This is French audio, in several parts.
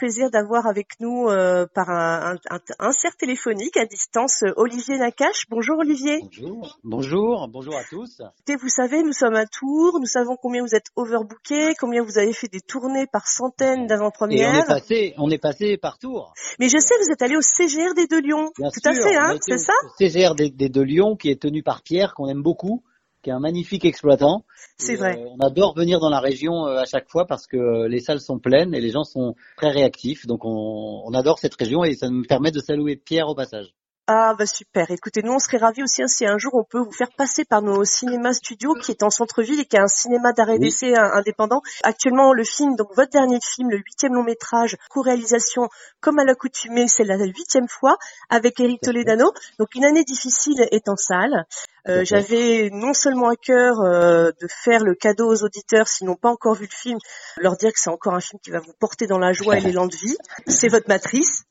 plaisir d'avoir avec nous euh, par un, un, un, insert téléphonique à distance Olivier Nakache. Bonjour Olivier. Bonjour. Bonjour, bonjour à tous. Et vous savez, nous sommes à Tours, nous savons combien vous êtes overbooké, combien vous avez fait des tournées par centaines d'avant-premières. on est passé, on est passé par Tours. Mais je sais, vous êtes allé au CGR de Lyon. Bien Tout sûr, à fait, hein, c'est ça? CGR des, des de Lyon qui est tenu par Pierre, qu'on aime beaucoup, qui est un magnifique exploitant. C'est vrai. euh, on adore venir dans la région euh, à chaque fois parce que euh, les salles sont pleines et les gens sont très réactifs. Donc on, on adore cette région et ça nous permet de saluer Pierre au passage. Ah bah super. Écoutez, nous on serait ravis aussi hein, si un jour on peut vous faire passer par nos cinémas studios qui est en centre-ville et qui est un cinéma d'arrêt Oui. d'essai hein, indépendant. Actuellement le film, donc votre dernier film, le huitième long métrage, co-réalisation comme à l'accoutumée, c'est la huitième fois avec Eric. Toledano. Donc une année difficile est en salle. Euh. J'avais non seulement à cœur euh, de faire le cadeau aux auditeurs s'ils n'ont pas encore vu le film, leur dire que c'est encore un film qui va vous porter dans la joie et l'élan de vie. C'est votre matrice,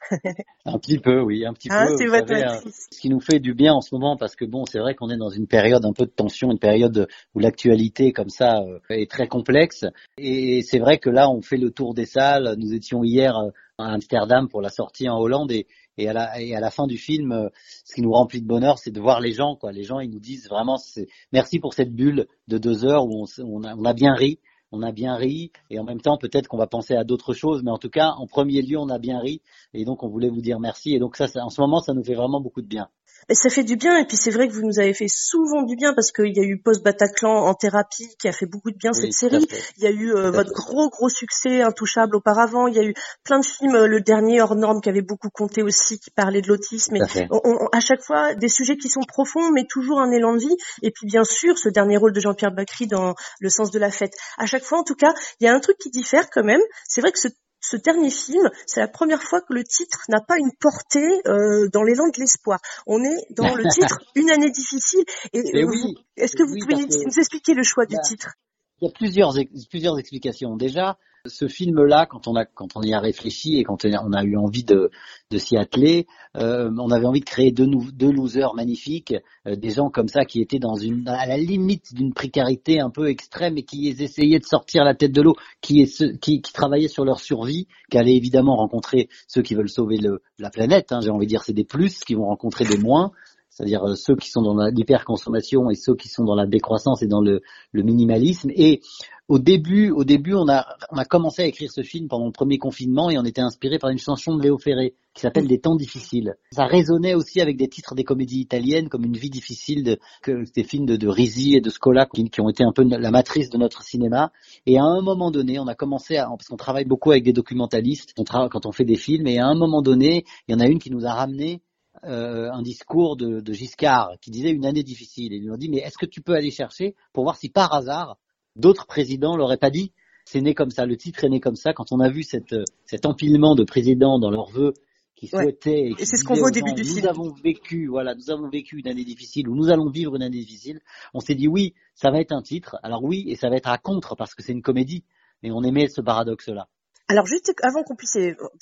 Un petit peu, oui, un petit hein, peu. c'est votre savez, euh, matrice. ce qui nous fait du bien en ce moment parce que bon c'est vrai qu'on est dans une période un peu de tension, une période où l'actualité comme ça euh, est très complexe et c'est vrai que là on fait le tour des salles. Nous étions hier euh, à Amsterdam pour la sortie en Hollande et, et, à, la, et à la fin du film, euh, ce qui nous remplit de bonheur, c'est de voir les gens quoi. Les gens ils nous disent vraiment c'est merci pour cette bulle de deux heures où on, on, a, bien ri. On a bien ri et en même temps peut-être qu'on va penser à d'autres choses, mais en tout cas en premier lieu on a bien ri et donc on voulait vous dire merci et donc ça en ce moment ça nous fait vraiment beaucoup de bien. Et ça fait du bien, et puis c'est vrai que vous nous avez fait souvent du bien parce qu'il y a eu Post Bataclan en thérapie qui a fait beaucoup de bien Oui, cette série. Il y a eu euh, votre gros gros succès Intouchable auparavant. Il y a eu plein de films, euh, le dernier hors norme qui avait beaucoup compté aussi, qui parlait de l'autisme. Et on- à chaque fois des sujets qui sont profonds, mais toujours un élan de vie. Et puis bien sûr, ce dernier rôle de Jean-Pierre Bacry dans Le sens de la fête. À chaque fois, en tout cas, il y a un truc qui diffère quand même. C'est vrai que ce ce dernier film, c'est la première fois que le titre n'a pas une portée euh, dans l'élan de l'espoir. On est dans le titre Une année difficile. Et, Et euh, oui, est-ce que vous oui, pouvez nous, que- nous expliquer le choix du titre? Il y a plusieurs explications. Déjà, ce film-là, quand on a quand on y a réfléchi et quand on a eu envie de, de s'y atteler, euh, on avait envie de créer deux, deux losers magnifiques, euh, des gens comme ça qui étaient dans à la limite d'une précarité un peu extrême et qui essayaient de sortir la tête de l'eau, qui travaillaient sur leur survie, qui allaient évidemment rencontrer ceux qui veulent sauver le, la planète. Hein, J'ai envie de dire c'est des plus qui vont rencontrer des moins. C'est-à-dire euh, ceux qui sont dans l'hyperconsommation et ceux qui sont dans la décroissance et dans le, le minimalisme. Et au début, au début, on a, on a commencé à écrire ce film pendant le premier confinement et on était inspiré par une chanson de Léo Ferré qui s'appelle Des temps difficiles. Ça résonnait aussi avec des titres des comédies italiennes comme Une vie difficile, de, que, des films de, de Risi et de Scola qui, ont été un peu la matrice de notre cinéma. Et à un moment donné, on a commencé à, parce qu'on travaille beaucoup avec des documentalistes, on quand on fait des films, et à un moment donné, il y en a une qui nous a ramené euh, un discours de, de Giscard qui disait une année difficile. Et ils lui ont dit, mais est-ce que tu peux aller chercher pour voir si par hasard d'autres présidents l'auraient pas dit? C'est né comme ça, le titre est né comme ça. Quand on a vu cette, cet empilement de présidents dans leurs vœux qui Ouais. souhaitaient et, c'est ce qu'on voit au début gens, du nous film. avons vécu, voilà, nous avons vécu une année difficile ou nous allons vivre une année difficile. On s'est dit oui, ça va être un titre. Alors oui, et ça va être à contre parce que c'est une comédie. Mais on aimait ce paradoxe-là. Alors juste avant qu'on puisse,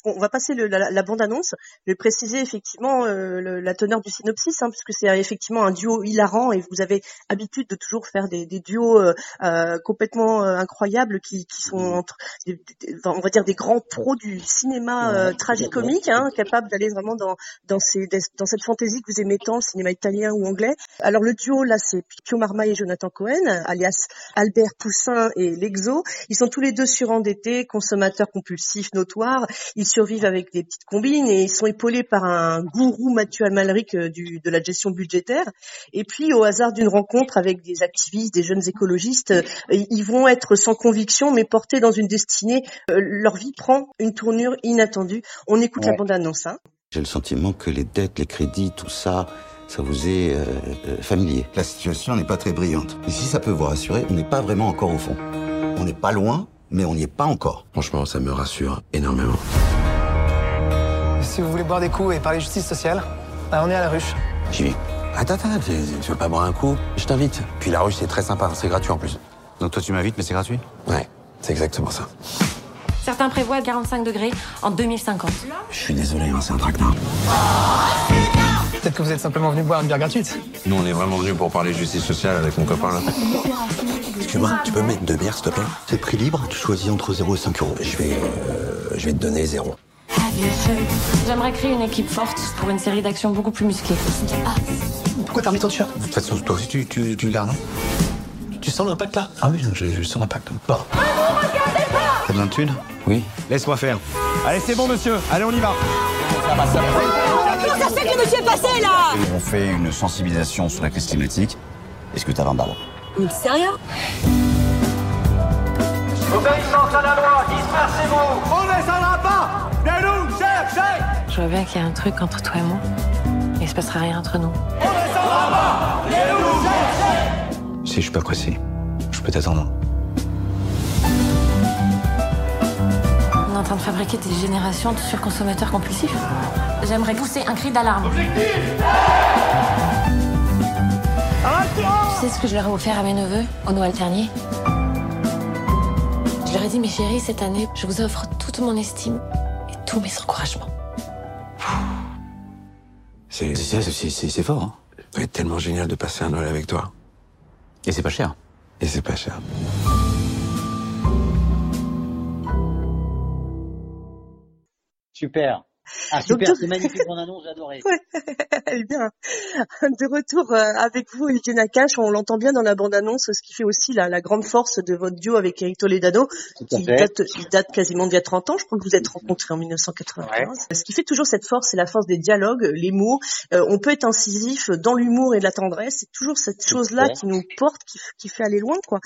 on va passer le- la, la bande-annonce, je vais préciser effectivement euh, le- la teneur du synopsis, hein, puisque c'est effectivement un duo hilarant et vous avez habitude de toujours faire des, des duos euh, euh, complètement euh, incroyables qui, qui sont entre, des- on va dire des grands pros du cinéma euh, tragicomique, hein, capables d'aller vraiment dans dans, ces, des- dans cette fantaisie que vous aimez tant, le cinéma italien ou anglais. Alors le duo là, c'est Pio Marmaille et Jonathan Cohen, alias Albert Poussin et Lexo. Ils sont tous les deux surendettés, consommateurs compulsifs notoires. Ils survivent avec des petites combines et ils sont épaulés par un gourou Mathieu Almalric euh, du, de la gestion budgétaire. Et puis, au hasard d'une rencontre avec des activistes, des jeunes écologistes, euh, ils vont être sans conviction, mais portés dans une destinée. Euh, leur vie prend une tournure inattendue. On écoute la bande-annonce. Hein. J'ai le sentiment que les dettes, les crédits, tout ça, ça vous est euh, euh, familier. La situation n'est pas très brillante. Et si ça peut vous rassurer, on n'est pas vraiment encore au fond. On n'est pas loin, mais on n'y est pas encore. Franchement, ça me rassure énormément. Si vous voulez boire des coups et parler justice sociale, bah, on est à la ruche. J'y vais. Attends, attends, tu, tu veux pas boire un coup? Je t'invite. Puis la ruche, c'est très sympa, c'est gratuit en plus. Donc toi tu m'invites, mais c'est gratuit? Ouais, c'est exactement ça. Certains prévoient 45 degrés en 2050. Je suis désolé, hein, c'est un traquenard. Peut-être que vous êtes simplement venu boire une bière gratuite. Nous, on est vraiment venus pour parler justice sociale avec mon copain là. Excuse-moi, tu peux me mettre deux bières, s'il te plaît? C'est prix libre, tu choisis entre 0 et 5 euros. Je vais, euh, je vais te donner zéro. J'aimerais créer une équipe forte pour une série d'actions beaucoup plus musclées. Pourquoi t'as remis ton t-shirt? De toute façon, toi aussi, tu, tu, tu le gardes, non? Tu sens l'impact là? Ah oui, je, je sens l'impact. Bon. T'as besoin de thunes? Oui. Laisse-moi faire. Allez, c'est bon, monsieur. Allez, on y va. Ça se fait que le monsieur est passé là On fait une sensibilisation sur la crise climatique. Est-ce que t'as 20 balles? Mais sérieux Obéissance à la loi, dispersez-vous. On ne descendra pas. Venez-nous chercher. Je vois bien qu'il y a un truc entre toi et moi. Mais il se passera rien entre nous. On ne descendra pas. Venez-nous chercher. Si je suis pas pressé, je peux t'attendre. Est en train de fabriquer des générations de surconsommateurs compulsifs. J'aimerais pousser un cri d'alarme. Tu sais ce que je leur ai offert à mes neveux au Noël dernier? Je leur ai dit, mes chéris, cette année, je vous offre toute mon estime et tous mes encouragements. C'est fort, hein. Ça va être tellement génial de passer un Noël avec toi. Et c'est pas cher. Et c'est pas cher. Super. Ah super, c'est magnifique mon annonce, j'ai adoré. Bien, de retour euh, avec vous, Olivier Nakache, on l'entend bien dans la bande-annonce, ce qui fait aussi la, la grande force de votre duo avec Eric Toledano, qui date, il date quasiment d'il y a 30 ans. Je crois que vous êtes rencontrés en 1995. Ce qui fait toujours cette force, c'est la force des dialogues, les mots. Euh, on peut être incisif dans l'humour et de la tendresse. C'est toujours cette chose-là qui nous porte, qui, qui fait aller loin, quoi.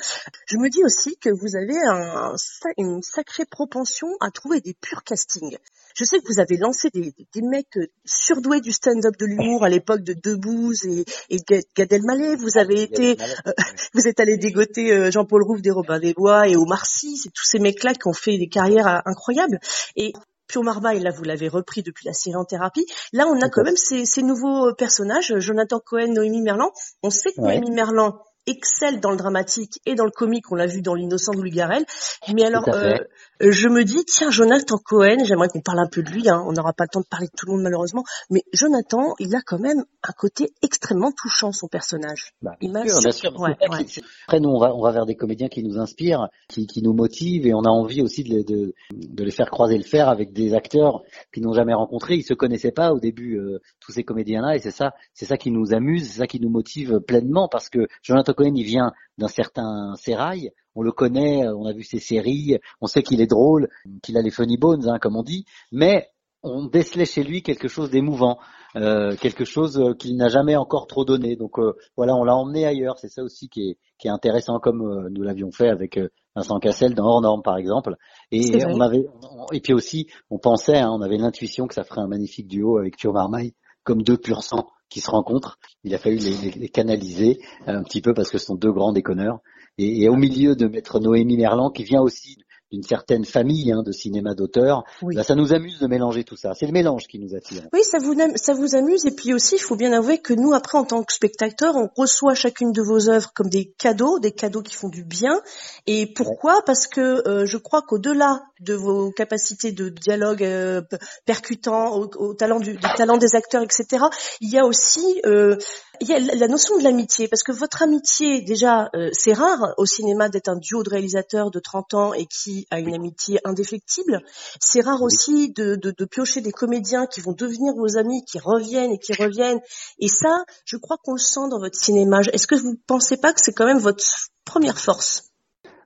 Je me dis aussi que vous avez un, une sacrée propension à trouver des purs castings. Je sais que vous avez lancé des, des- des mecs euh, surdoués du stand-up de l'humour à l'époque de Debouze et, et Gad Elmaleh. Vous avez été, vous êtes allé dégoter euh, Jean-Paul Rouve des Robins des Bois et Omar Sy. C'est tous ces mecs-là qui ont fait des carrières euh, incroyables. Et Pio Marmaille, là, vous l'avez repris depuis la série en thérapie. Là, on a quand même ces, ces nouveaux euh, personnages, Jonathan Cohen, Noémie Merlan. On sait que Ouais. Noémie Merlan excelle dans le dramatique et dans le comique, on l'a vu dans L'innocent de Louis Garrel. Mais alors, euh, je me dis, tiens, Jonathan Cohen, j'aimerais qu'on parle un peu de lui, hein, on n'aura pas le temps de parler de tout le monde malheureusement, mais Jonathan, il a quand même un côté extrêmement touchant, son personnage. Bah, Il bien sûr, bien sûr. Ouais, ouais. Après, nous, on va, on va vers des comédiens qui nous inspirent, qui, qui nous motivent, et on a envie aussi de, les- de, de les faire croiser le fer avec des acteurs qu'ils n'ont jamais rencontrés. Ils se connaissaient pas au début, euh, tous ces comédiens-là, et c'est ça, c'est ça qui nous amuse, c'est ça qui nous motive pleinement, parce que Jonathan Cohen, il vient d'un certain sérail. On le connaît, euh, on a vu ses séries, on sait qu'il est drôle, qu'il a les funny bones, hein, comme on dit, mais on décelait chez lui quelque chose d'émouvant, euh, quelque chose euh, qu'il n'a jamais encore trop donné. Donc euh, voilà, on l'a emmené ailleurs. C'est ça aussi qui est, qui est intéressant, comme euh, nous l'avions fait avec Vincent Cassel dans Hors Norme par exemple. Et on avait, on- et puis aussi, on pensait, hein, on avait l'intuition que ça ferait un magnifique duo avec Thio Marmaille, comme deux pur sang qui se rencontrent. Il a fallu les, canaliser un petit peu parce que ce sont deux grands déconneurs. Et, au milieu de mettre Noémie Merlan, qui vient aussi d'une certaine famille hein, de cinéma d'auteur, Oui. bah, ça nous amuse de mélanger tout ça. C'est le mélange qui nous attire. Oui, ça vous, ça vous amuse. Et puis aussi, il faut bien avouer que nous, après, en tant que spectateurs, on reçoit chacune de vos œuvres comme des cadeaux, des cadeaux qui font du bien. Et pourquoi? Parce que euh, je crois qu'au-delà de vos capacités de dialogue euh, percutant, au, au talent du, du talent des acteurs, etc., il y a aussi euh, il y a la notion de l'amitié. Parce que votre amitié, déjà, euh, c'est rare au cinéma d'être un duo de réalisateurs de 30 ans et qui a une amitié indéfectible. C'est rare aussi de, de, de piocher des comédiens qui vont devenir vos amis, qui reviennent et qui reviennent. Et ça, je crois qu'on le sent dans votre cinéma. Est-ce que vous pensez pas que c'est quand même votre première force?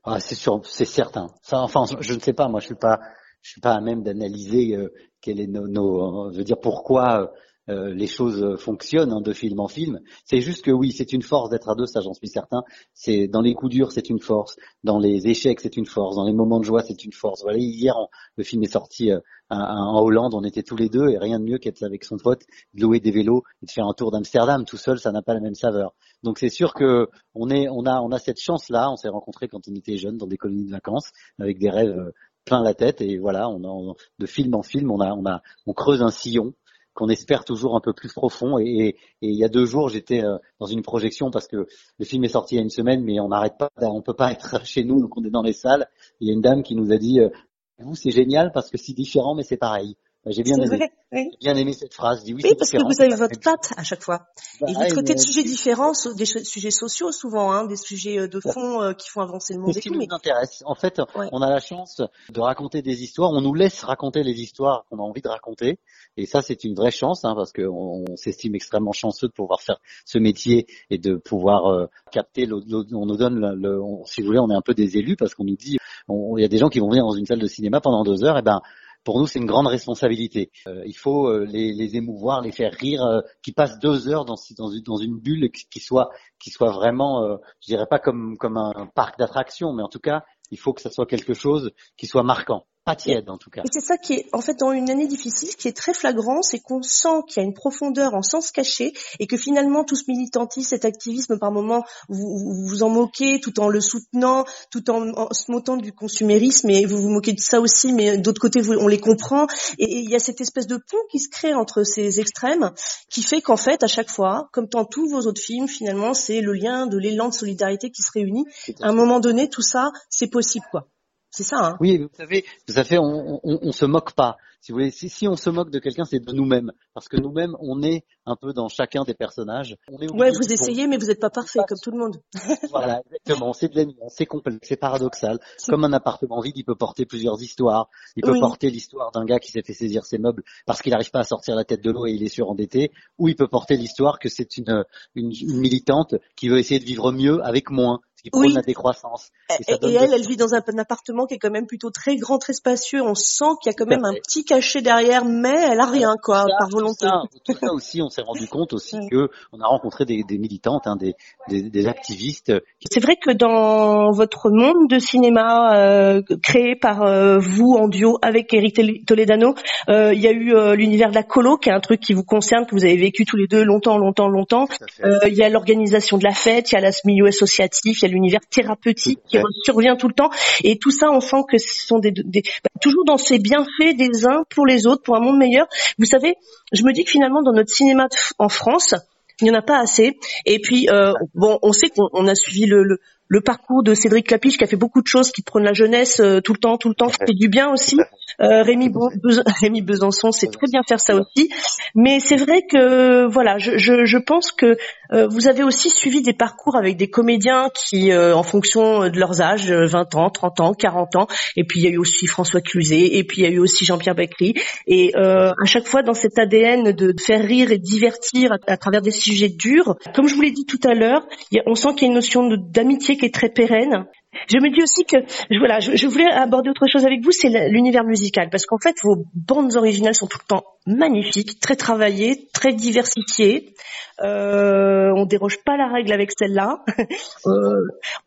Ah, c'est sûr, c'est certain. Ça, enfin, je ne sais pas. Moi, je suis pas, je suis pas à même d'analyser euh, quel est nos, nos, euh, je veux dire pourquoi euh, les choses fonctionnent hein, de film en film. C'est juste que oui, c'est une force d'être à deux, ça j'en suis certain. C'est dans les coups durs, c'est une force. Dans les échecs, c'est une force. Dans les moments de joie, c'est une force. Voilà, hier, le film est sorti euh, en Hollande, on était tous les deux et rien de mieux qu'être avec son pote, de louer des vélos et de faire un tour d'Amsterdam tout seul, ça n'a pas la même saveur. Donc c'est sûr que on est, on a, on a cette chance-là. On s'est rencontrés quand on était jeunes dans des colonies de vacances avec des rêves euh, plein la tête et voilà, on a, de film en film, on a, on a, on creuse un sillon qu'on espère toujours un peu plus profond. Et, il y a deux jours, j'étais euh, dans une projection parce que le film est sorti il y a une semaine, mais on n'arrête pas, on peut pas être chez nous, donc on est dans les salles. Il y a une dame qui nous a dit, euh, vous c'est génial parce que c'est différent, mais c'est pareil. J'ai bien C'est aimé. oui. J'ai bien aimé cette phrase. Oui, Oui, c'est parce que vous c'est avez votre patte à chaque fois. Bah, Et vous traitez de sujets différents, des sujets sociaux souvent, hein, des sujets euh, de fond euh, qui font avancer le C'est monde ce et qui tout. nous Mais intéresse. En fait, Ouais. on a la chance de raconter des histoires. On nous laisse raconter les histoires qu'on a envie de raconter. Et ça, c'est une vraie chance, hein, parce qu'on on s'estime extrêmement chanceux de pouvoir faire ce métier et de pouvoir euh, capter. le- le- on nous donne, le, le- on- si vous voulez, on est un peu des élus parce qu'on nous dit, il y a des gens qui vont venir dans une salle de cinéma pendant deux heures. Et ben, pour nous, c'est une grande responsabilité. Euh, il faut euh, les, émouvoir, les faire rire, euh, qui passent deux heures dans, une, bulle qui, soit, vraiment, je dirais pas comme, comme un parc d'attractions, mais en tout cas, il faut que ça soit quelque chose qui soit marquant, pas tiède en tout cas. Et c'est ça qui est, en fait, dans une année difficile, ce qui est très flagrant, c'est qu'on sent qu'il y a une profondeur en sens caché et que finalement, tout ce militantisme, cet activisme, par moment, vous vous, vous en moquez tout en le soutenant, tout en, en se moquant du consumérisme et vous vous moquez de ça aussi, mais d'autre côté, vous- on les comprend. Et, et il y a cette espèce de pont qui se crée entre ces extrêmes qui fait qu'en fait, à chaque fois, comme dans tous vos autres films, finalement, c'est le lien de l'élan de solidarité qui se réunit. À un moment donné, tout ça, c'est possible, quoi. C'est ça, hein. Oui, vous savez, vous savez, on, on, on se moque pas. Si vous voulez, si, si on se moque de quelqu'un, c'est de nous-mêmes, parce que nous-mêmes, on est un peu dans chacun des personnages. On est Ouais, vous essayez, mais vous n'êtes pas parfait, comme tout le monde. Voilà, exactement. C'est de la c'est complexe, c'est paradoxal. Comme un appartement vide, il peut porter plusieurs histoires. Il peut Oui. porter l'histoire d'un gars qui s'est fait saisir ses meubles parce qu'il n'arrive pas à sortir la tête de l'eau et il est surendetté. Ou il peut porter l'histoire que c'est une, une, une militante qui veut essayer de vivre mieux avec moins, qui prône Oui. la décroissance. Et elle, elle vit dans un, un appartement qui est quand même plutôt très grand, très spacieux. On sent qu'il y a quand même un petit cachet derrière, mais elle a rien, quoi, ça, par volonté. Tout ça, tout ça aussi, on s'est rendu compte aussi que on a rencontré des, des militantes, hein, des, des, des activistes. C'est vrai que dans votre monde de cinéma euh, créé par euh, vous en duo avec Eric Tol- Toledano, euh, il y a eu euh, l'univers de la colo, qui est un truc qui vous concerne, que vous avez vécu tous les deux longtemps, longtemps, longtemps. Euh, il y a l'organisation de la fête, il y a le milieu associatif, il y a l'univers thérapeutique qui survient tout le temps. Et tout ça, on sent que ce sont des, des bah, toujours dans ces bienfaits des uns pour les autres, pour un monde meilleur. Vous savez, je me dis que finalement, dans notre cinéma en France, il n'y en a pas assez. Et puis, euh, bon, on sait qu'on on a suivi le, le, le parcours de Cédric Clapiche qui a fait beaucoup de choses, qui prône la jeunesse euh, tout le temps, tout le temps, qui fait du bien aussi. Euh, Rémi, Besançon sait très bien faire ça aussi. Mais c'est vrai que, voilà, je, je, je pense que euh, vous avez aussi suivi des parcours avec des comédiens qui, euh, en fonction de leurs âges, euh, 20 ans, 30 ans, 40 ans, et puis il y a eu aussi François Cluzet, et puis il y a eu aussi Jean-Pierre Bacry, et euh, à chaque fois dans cet ADN de faire rire et divertir à, travers des sujets durs, comme je vous l'ai dit tout à l'heure, on sent qu'il y a une notion de- qui est très pérenne. Je me dis aussi que je- voilà, je, je voulais aborder autre chose avec vous, c'est l'univers musical, parce qu'en fait vos bandes originales sont tout le temps magnifiques, très travaillées, très diversifiées. Euh, on déroge pas la règle avec celle-là. Euh,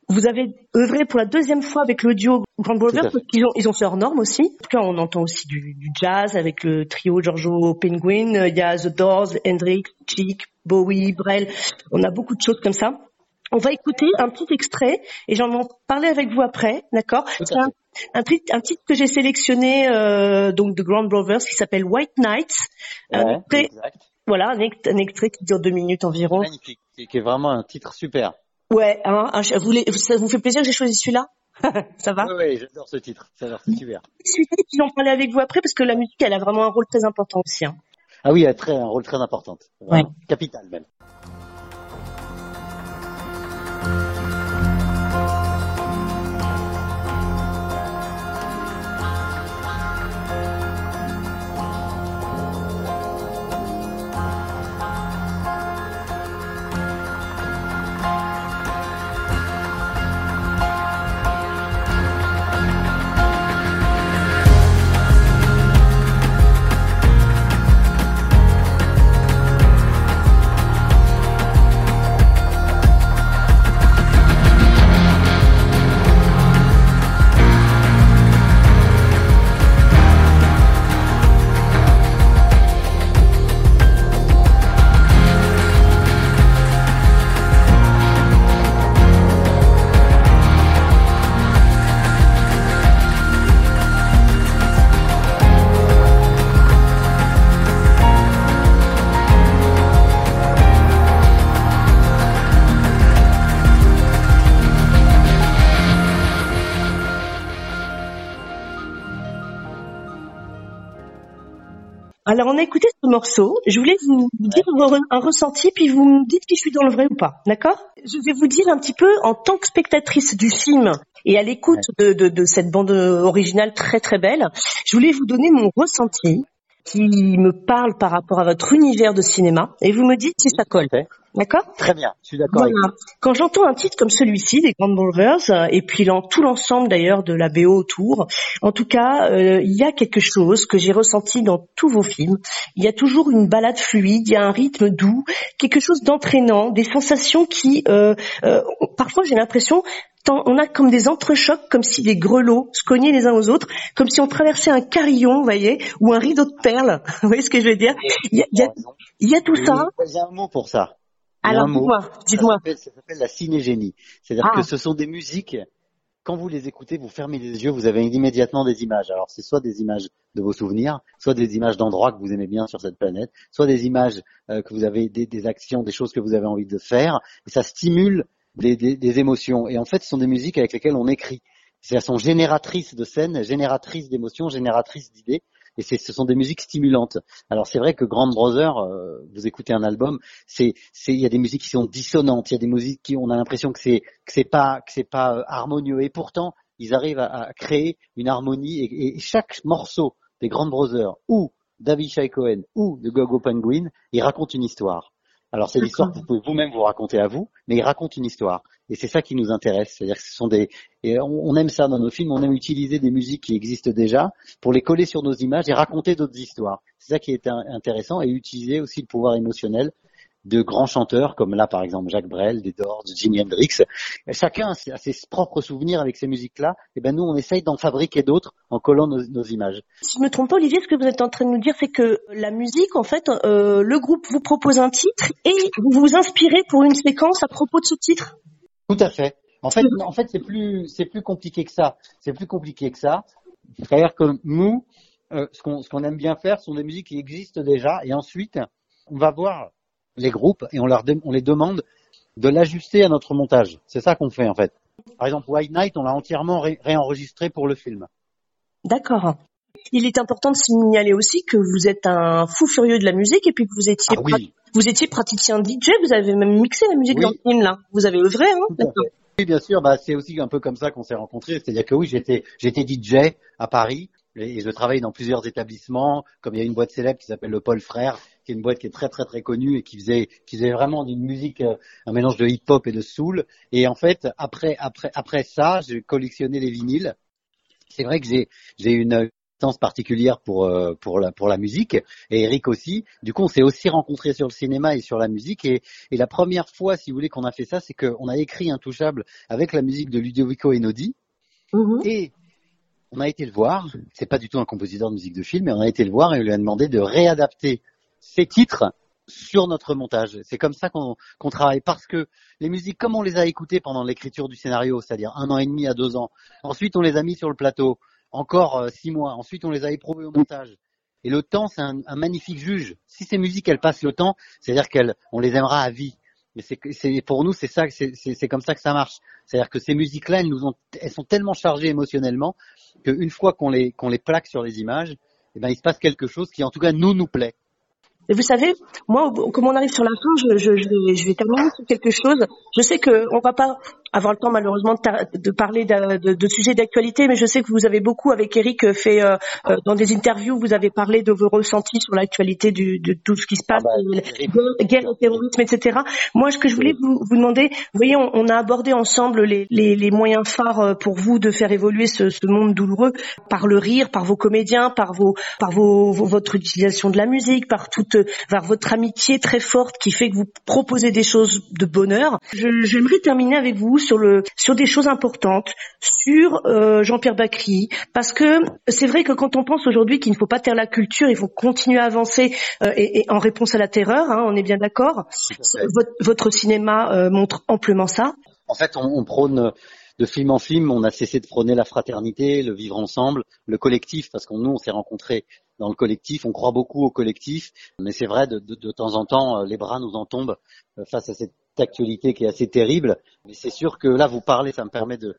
vous avez œuvré pour la deuxième fois avec le duo Grand Brothers parce qu'ils ont, ils ont fait hors norme aussi. En tout cas, on entend aussi du, du jazz avec le trio Giorgio Penguin. Euh, Il y a The Doors, Hendrix, Chic, Bowie, Brel. On a beaucoup de choses comme ça. On va écouter un petit extrait et j'en vais en parler avec vous après, d'accord? C'est un, un, titre- un titre que j'ai sélectionné euh, donc de Grand Brothers qui s'appelle White. Un extrait- exact. voilà, un, ex- un extrait qui dure deux minutes environ. Magnifique, qui est vraiment un titre super. Ouais, hein, vous ça vous fait plaisir que j'ai choisi celui-là? Ça va? Oui, j'adore ce titre. J'adore, c'est super. Celui-là, puis j'en parlais avec vous après parce que la musique, elle a vraiment un rôle très important aussi. hein. Ah oui, elle a très, un rôle très important. Capital même. Alors on a écouté ce morceau. Je voulais vous dire un ressenti, puis vous me dites si je suis dans le vrai ou pas. D'accord? Je vais vous dire un petit peu en tant que spectatrice du film et à l'écoute de, de, de cette bande originale très très belle, je voulais vous donner mon ressenti qui me parle par rapport à votre univers de cinéma et vous me dites si ça colle. D'accord Très bien, je suis d'accord. Voilà. Quand j'entends un titre comme celui-ci, des Grand Brothers, euh, et puis dans tout l'ensemble d'ailleurs de la BO autour, en tout cas, euh, il y a quelque chose que j'ai ressenti dans tous vos films. Il y a toujours une balade fluide, il y a un rythme doux, quelque chose d'entraînant, des sensations qui, euh, euh parfois j'ai l'impression, on a comme des entrechocs, comme si des grelots se cognaient les uns aux autres, comme si on traversait un carillon, vous voyez, ou un rideau de perles. vous voyez ce que je veux dire? Il y, a, il, y a, il y a, tout ça. Il y a un mot pour ça. Alors, dites-moi, dites-moi. Ça s'appelle la cinégénie. C'est-à-dire ah. que ce sont des musiques, quand vous les écoutez, vous fermez les yeux, vous avez immédiatement des images. Alors, c'est soit des images de vos souvenirs, soit des images d'endroits que vous aimez bien sur cette planète, soit des images euh, que vous avez, des, des, actions, des choses que vous avez envie de faire. Et ça stimule des, des, des, émotions. Et en fait, ce sont des musiques avec lesquelles on écrit. Elles sont génératrices de scènes, génératrices d'émotions, génératrices d'idées. Et ce sont des musiques stimulantes. Alors c'est vrai que Grand Brother, euh, vous écoutez un album, c'est, il y a des musiques qui sont dissonantes, il y a des musiques qui, on a l'impression que c'est, que c'est pas, que c'est pas euh, harmonieux. Et pourtant, ils arrivent à, créer une harmonie. Et, chaque morceau des Grand Brothers ou David Cohen ou de Gogo Penguin, il raconte une histoire. Alors c'est l'histoire que vous pouvez vous-même vous raconter à vous, mais il raconte une histoire. Et c'est ça qui nous intéresse. C'est-à-dire que ce sont des, et on, aime ça dans nos films, on aime utiliser des musiques qui existent déjà pour les coller sur nos images et raconter d'autres histoires. C'est ça qui est intéressant et utiliser aussi le pouvoir émotionnel de grands chanteurs comme là par exemple Jacques Brel, des Doors, Jimi Hendrix. Chacun a ses propres souvenirs avec ces musiques-là. Et ben nous on essaye d'en fabriquer d'autres en collant nos, images. Si je me trompe pas Olivier, ce que vous êtes en train de nous dire c'est que la musique en fait euh, le groupe vous propose un titre et vous vous inspirez pour une séquence à propos de ce titre. Tout à fait. En fait, en fait, c'est plus, c'est plus compliqué que ça. C'est plus compliqué que ça. C'est-à-dire que nous, euh, ce qu'on, ce qu'on aime bien faire, sont des musiques qui existent déjà, et ensuite, on va voir les groupes et on, leur on les demande de l'ajuster à notre montage. C'est ça qu'on fait en fait. Par exemple, White Night, on l'a entièrement réenregistré pour le film. D'accord. Il est important de signaler aussi que vous êtes un fou furieux de la musique et puis que vous étiez, ah vous étiez praticien DJ, vous avez même mixé la musique dans le film là. Vous avez œuvré, hein Oui, bien sûr. Bah, c'est aussi un peu comme ça qu'on s'est rencontrés. C'est-à-dire que oui, j'étais, j'étais DJ à Paris et je travaille dans plusieurs établissements. Comme il y a une boîte célèbre qui s'appelle le Paul Frère, qui est une boîte qui est très très très connue et qui faisait qui faisait vraiment d'une musique euh, un mélange de hip-hop et de soul. Et en fait, après après après ça, j'ai collectionné les vinyles. C'est vrai que j'ai j'ai une sens particulière pour euh, pour la pour la musique et Eric aussi. Du coup, on s'est aussi rencontrés sur le cinéma et sur la musique et, et la première fois, si vous voulez, qu'on a fait ça, c'est qu'on a écrit Intouchable avec la musique de Ludovico Einaudi mm-hmm. et on a été le voir. C'est pas du tout un compositeur de musique de film, mais on a été le voir et on lui a demandé de réadapter ces titres sur notre montage. C'est comme ça qu'on travaille parce que les musiques, comme on les a écoutées pendant l'écriture du scénario, c'est-à-dire un an et demi à deux ans, ensuite on les a mis sur le plateau, encore euh, six mois, ensuite on les a éprouvées au montage. Et le temps, c'est un, magnifique juge. Si ces musiques, elles passent le temps, c'est-à-dire qu'on les aimera à vie. Mais c'est pour nous, c'est ça, c'est comme ça que ça marche. C'est-à-dire que ces musiques-là, elles nous ont, elles sont tellement chargées émotionnellement qu'une fois qu'on les qu'on les plaque sur les images, eh ben il se passe quelque chose qui, en tout cas, nous nous plaît. Et vous savez, moi, comme on arrive sur la fin, je, je, je, vais, je vais terminer sur quelque chose. Je sais qu'on va pas avoir le temps malheureusement de, de parler de, de, de sujets d'actualité, mais je sais que vous avez beaucoup avec Eric fait euh, euh, dans des interviews, vous avez parlé de vos ressentis sur l'actualité de tout ce qui se passe, ah bah, guerre, et terrorisme, etc. Moi, ce que je voulais vous, vous demander, vous voyez, on, on a abordé ensemble les, les, les, moyens phares euh, pour vous de faire évoluer ce, ce, monde douloureux par le rire, par vos comédiens, par vos, par vos, votre utilisation de la musique, par toute, par votre amitié très forte qui fait que vous proposez des choses de bonheur. J'aimerais terminer avec vous sur le sur des choses importantes, sur euh, Jean-Pierre Bacry, parce que c'est vrai que quand on pense aujourd'hui qu'il ne faut pas taire la culture, il faut continuer à avancer euh, et, en réponse à la terreur, hein, on est bien d'accord. Votre, votre, cinéma euh, montre amplement ça. En fait, on, on prône de film en film, on a cessé de prôner la fraternité, le vivre ensemble, le collectif, parce qu'on nous, on s'est rencontrés dans le collectif, on croit beaucoup au collectif, mais c'est vrai, de, de, de, temps en temps, les bras nous en tombent face à cette actualité qui est assez terrible. Mais c'est sûr que là, vous parlez, ça me permet de,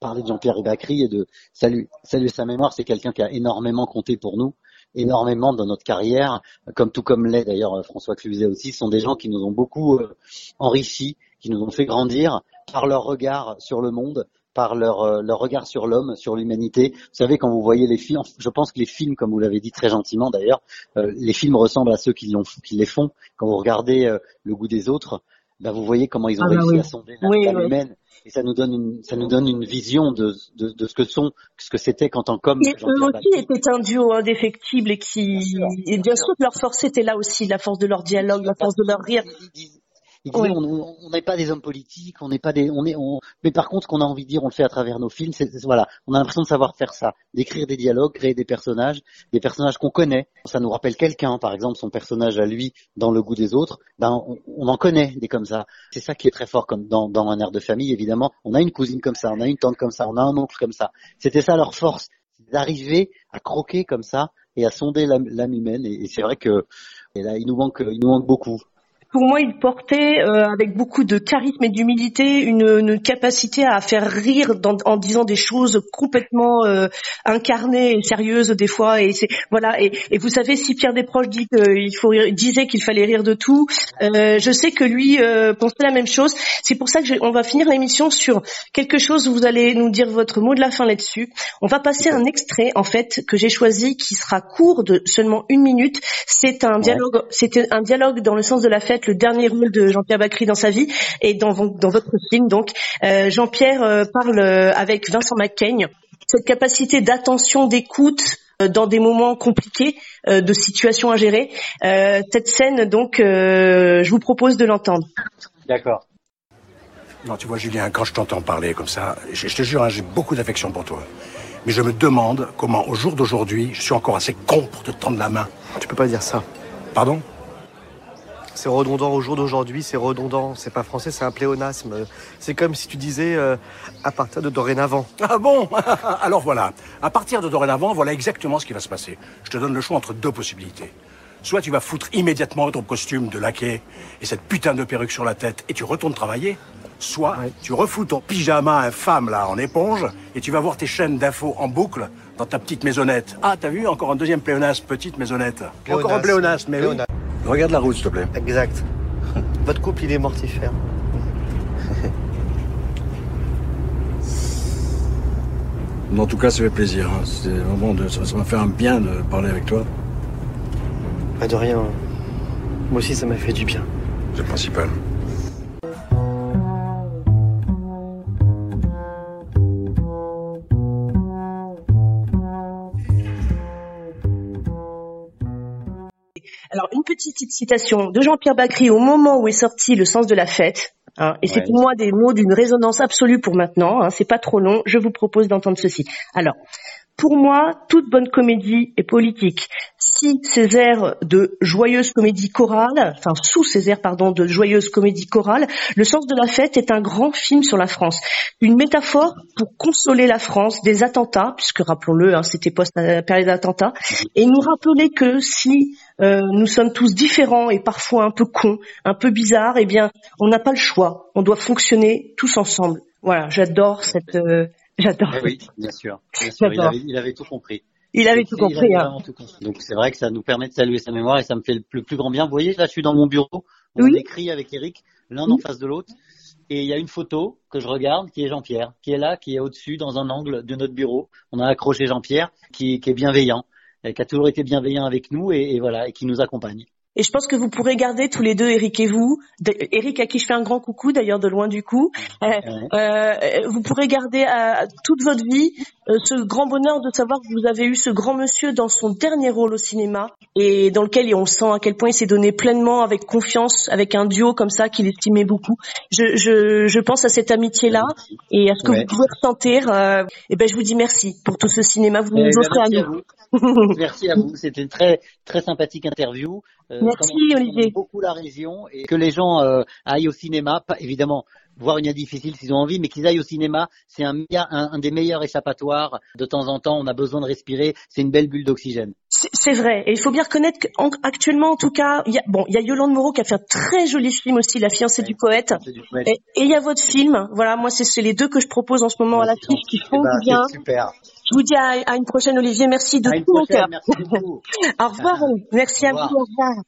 parler de Jean-Pierre Bacry et de saluer, sa mémoire. C'est quelqu'un qui a énormément compté pour nous. énormément dans notre carrière, comme tout comme l'est d'ailleurs François Cluzet aussi, sont des gens qui nous ont beaucoup euh, enrichis, qui nous ont fait grandir par leur regard sur le monde, par leur, euh, leur regard sur l'homme, sur l'humanité. Vous savez, quand vous voyez les films, je pense que les films, comme vous l'avez dit très gentiment d'ailleurs, euh, les films ressemblent à ceux qui, les font. Quand vous regardez euh, Le goût des autres, ben, vous voyez comment ils ont Ah bah réussi oui. à sonder la Oui, l'âme oui. humaine. Et ça nous donne une, ça nous donne une vision de, de, de ce que sont, ce que c'était quand en comme Et eux aussi étaient un duo indéfectible et qui, et bien sûr que leur force était là aussi, la force de leur dialogue, la force de leur rire. Il disait, on n'est pas des hommes politiques, on n'est pas des, on est, on, mais par contre, ce qu'on a envie de dire, on le fait à travers nos films. C'est, voilà, on a l'impression de savoir faire ça, d'écrire des dialogues, créer des personnages, des personnages qu'on connaît. Ça nous rappelle quelqu'un, par exemple, son personnage à lui dans Le Goût des autres. Ben, on, on en connaît des comme ça. C'est ça qui est très fort, comme dans, dans un air de famille, évidemment. On a une cousine comme ça, on a une tante comme ça, on a un oncle comme ça. C'était ça leur force, d'arriver à croquer comme ça et à sonder l'âme, l'âme humaine. Et, et c'est vrai que et là, il nous manque, il nous manque beaucoup. Pour moi, il portait euh, avec beaucoup de charisme et d'humilité une, une capacité à faire rire dans- en disant des choses complètement euh, incarnées et sérieuses des fois. Et c'est voilà. Et, et vous savez, si Pierre Desproges dit qu'il faut rire- disait qu'il fallait rire de tout, euh, je sais que lui euh, pensait la même chose. C'est pour ça que on va finir l'émission sur quelque chose où vous allez nous dire votre mot de la fin là-dessus. On va passer un extrait en fait que j'ai choisi qui sera court de seulement une minute. C'est un dialogue, c'était un dialogue dans le sens de la fête, le dernier rôle de Jean-Pierre Bacry dans sa vie et dans, vo- dans votre film. Donc euh, Jean-Pierre euh, parle euh, avec Vincent Macaigne cette capacité d'attention, d'écoute dans des moments compliqués, euh, de situations à gérer. Euh, cette scène, donc, euh, je vous propose de l'entendre. D'accord. Non, tu vois, Julien, quand je t'entends parler comme ça, je, je te jure, hein, j'ai beaucoup d'affection pour toi. Mais je me demande comment, au jour d'aujourd'hui, je suis encore assez con pour te tendre la main. Tu peux pas dire ça. Pardon? C'est redondant au jour d'aujourd'hui, c'est redondant. C'est pas français, c'est un pléonasme. C'est comme si tu disais euh, à partir de dorénavant. Ah bon Alors voilà, à partir de dorénavant, voilà exactement ce qui va se passer. Je te donne le choix entre deux possibilités. Soit tu vas foutre immédiatement ton costume de laquais et cette putain de perruque sur la tête et tu retournes travailler. Soit tu refous ton pyjama infâme là en éponge et tu vas voir tes chaînes d'infos en boucle dans ta petite maisonnette. Ah, t'as vu Encore un deuxième pléonasme, petite maisonnette. Encore un pléonasme, mais oui. Regarde la route, s'il te plaît. Exact. Votre couple, il est mortifère. En tout cas, ça fait plaisir. hein. C'est vraiment de, ça ça m'a fait un bien de parler avec toi. Pas de rien. Moi aussi, ça m'a fait du bien. C'est le principal. Alors, une petite citation de Jean-Pierre Bacry au moment où est sorti Le sens de la fête. hein, et c'est pour moi des mots d'une résonance absolue pour maintenant. Hein, c'est pas trop long. Je vous propose d'entendre ceci. Alors, pour moi, toute bonne comédie est politique. Si ces airs de joyeuse comédie chorale, enfin sous ces airs pardon de joyeuse comédie chorale, Le sens de la fête est un grand film sur la France, une métaphore pour consoler la France des attentats, puisque rappelons-le, hein, c'était post période d'attentats, et nous rappeler que si euh, nous sommes tous différents et parfois un peu cons, un peu bizarres, eh bien, on n'a pas le choix. On doit fonctionner tous ensemble. Voilà, j'adore cette, euh, j'adore. Eh oui, bien sûr. Bien sûr. Il, avait, il avait tout compris. Il avait tout Il avait compris. hein. vraiment tout compris. Donc c'est vrai que ça nous permet de saluer sa mémoire et ça me fait le plus, plus grand bien. Vous voyez, là je suis dans mon bureau, on Oui. écrit avec Eric, l'un en face de l'autre, et il y a une photo que je regarde qui est Jean-Pierre, qui est là, qui est au-dessus dans un angle de notre bureau. On a accroché Jean-Pierre, qui, qui est bienveillant, qui a toujours été bienveillant avec nous et, et voilà, et qui nous accompagne. Et je pense que vous pourrez garder tous les deux, Eric et vous, Eric à qui je fais un grand coucou d'ailleurs de loin du coup, euh, euh, vous pourrez garder à, toute votre vie euh, ce grand bonheur de savoir que vous avez eu ce grand monsieur dans son dernier rôle au cinéma et dans lequel on sent à quel point il s'est donné pleinement avec confiance, avec un duo comme ça qu'il estimait beaucoup. Je, je, je pense à cette amitié-là et à ce que Ouais. vous pouvez ressentir. Euh, et ben je vous dis merci pour tout ce cinéma que vous Eh nous ben, offrez à merci à nous. vous. Merci à vous. C'était une très très sympathique interview. Euh, Merci, Olivier. beaucoup la région et que les gens euh, aillent au cinéma. Pas, évidemment, voir une idée difficile s'ils ont envie, mais qu'ils aillent au cinéma. C'est un, un, un des meilleurs échappatoires. De temps en temps, on a besoin de respirer. C'est une belle bulle d'oxygène. C'est vrai, et il faut bien reconnaître qu'actuellement, en, tout cas, il y a, bon, il y a Yolande Moreau qui a fait un très joli film aussi, La fiancée du poète, Ouais. et et il y a votre film. Voilà, moi, c'est les deux que je propose en ce moment à l'affiche qui Eh font ben, du bien, super. Je vous dis à, à une prochaine, Olivier. Merci de À tout mon cœur. merci beaucoup. au revoir. Merci à vous. Au revoir.